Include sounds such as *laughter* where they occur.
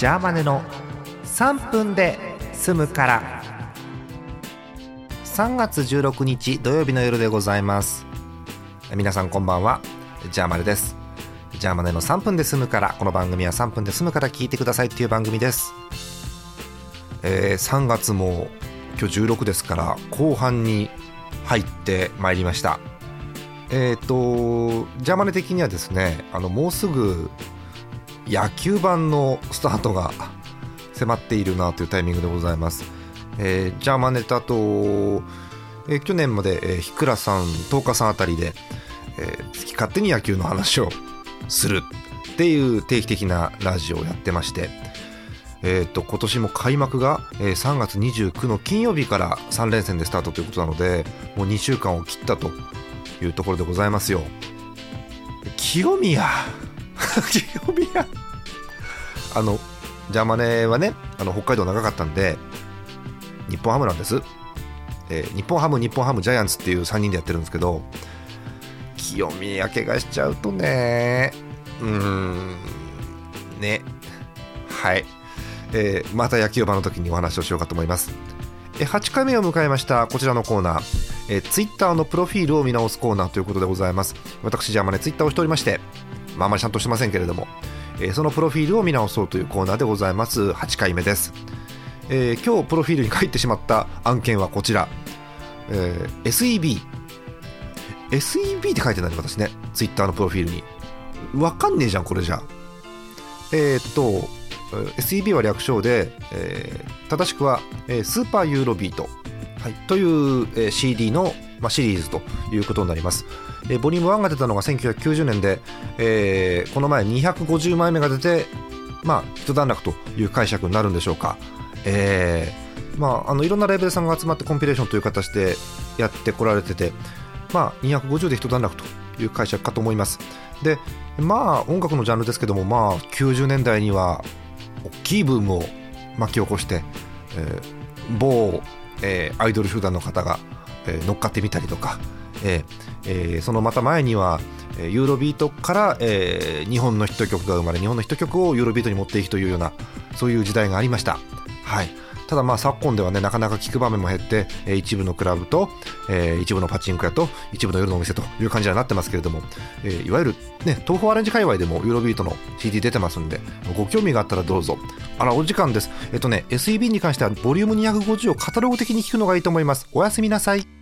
ジャーマネの3分で済むから。3月16日土曜日の夜でございます。皆さんこんばんは。ジャーマネです。ジャーマネの3分で済むから。この番組は3分で済むから聞いてくださいっていう番組です、えー3月も今日16ですから後半に入ってまいりました。えっ、とジャーマネ的にはですねあのもうすぐ野球版のスタートが迫っているなというタイミングでございます、えージャーマネだと、えー去年まで、えー、日倉さん東花さんあたりで、えー好き勝手に野球の話をするっていう定期的なラジオをやってましてえー、と今年も開幕が、えー3月29の金曜日から3連戦でスタートということなのでもう2週間を切ったというところでございますよ。清宮清 *laughs* 宮あのジャーマネはねあの北海道長かったんで日本ハムなんです、えー日本ハム日本ハムジャイアンツっていう3人でやってるんですけど清宮怪我しちゃうとねうんねはいえーまた野球場の時にお話をしようかと思います。え8回目を迎えましたこちらのコーナー、えー、ツイッターのプロフィールを見直すコーナーということでございます。私、ジャーマネツイッターをしておりまして、まあ、まりちゃんとしてませんけれども、えーそのプロフィールを見直そうというコーナーでございます。8回目です。えー今日プロフィールに書いてしまった案件はこちら、えー SEB。SEB って書いてない私ね、ツイッターのプロフィールに。わかんねえじゃん、これじゃ。えーっと、SEB は略称で、えー正しくは、えースーパーユーロビート、はい、という、えー CD の、まあ、シリーズということになります、えーボリューム1が出たのが1990年で、えーこの前250枚目が出てまあ一段落という解釈になるんでしょうか、えーまあ、あのいろんなレーベルさんが集まってコンピレーションという形でやってこられてて、まあ、250で一段落という解釈かと思います。でまあ音楽のジャンルですけどもまあ90年代には大きいブームを巻き起こして、えー某、えーアイドル集団の方が、え乗っかってみたりとか、ええそのまた前にはえユーロビートから、え日本のヒット曲が生まれ日本のヒット曲をユーロビートに持っていくというようなそういう時代がありました。はいただまあ昨今ではねなかなか聞く場面も減って、えー一部のクラブと、えー一部のパチンコ屋と一部の夜のお店という感じにはなってますけれども、えーいわゆるね東宝アレンジ界隈でもユーロビートの CD 出てますんでご興味があったらどうぞ。あらお時間です。えっとね SEB に関してはボリューム250をカタログ的に聞くのがいいと思います。おやすみなさい。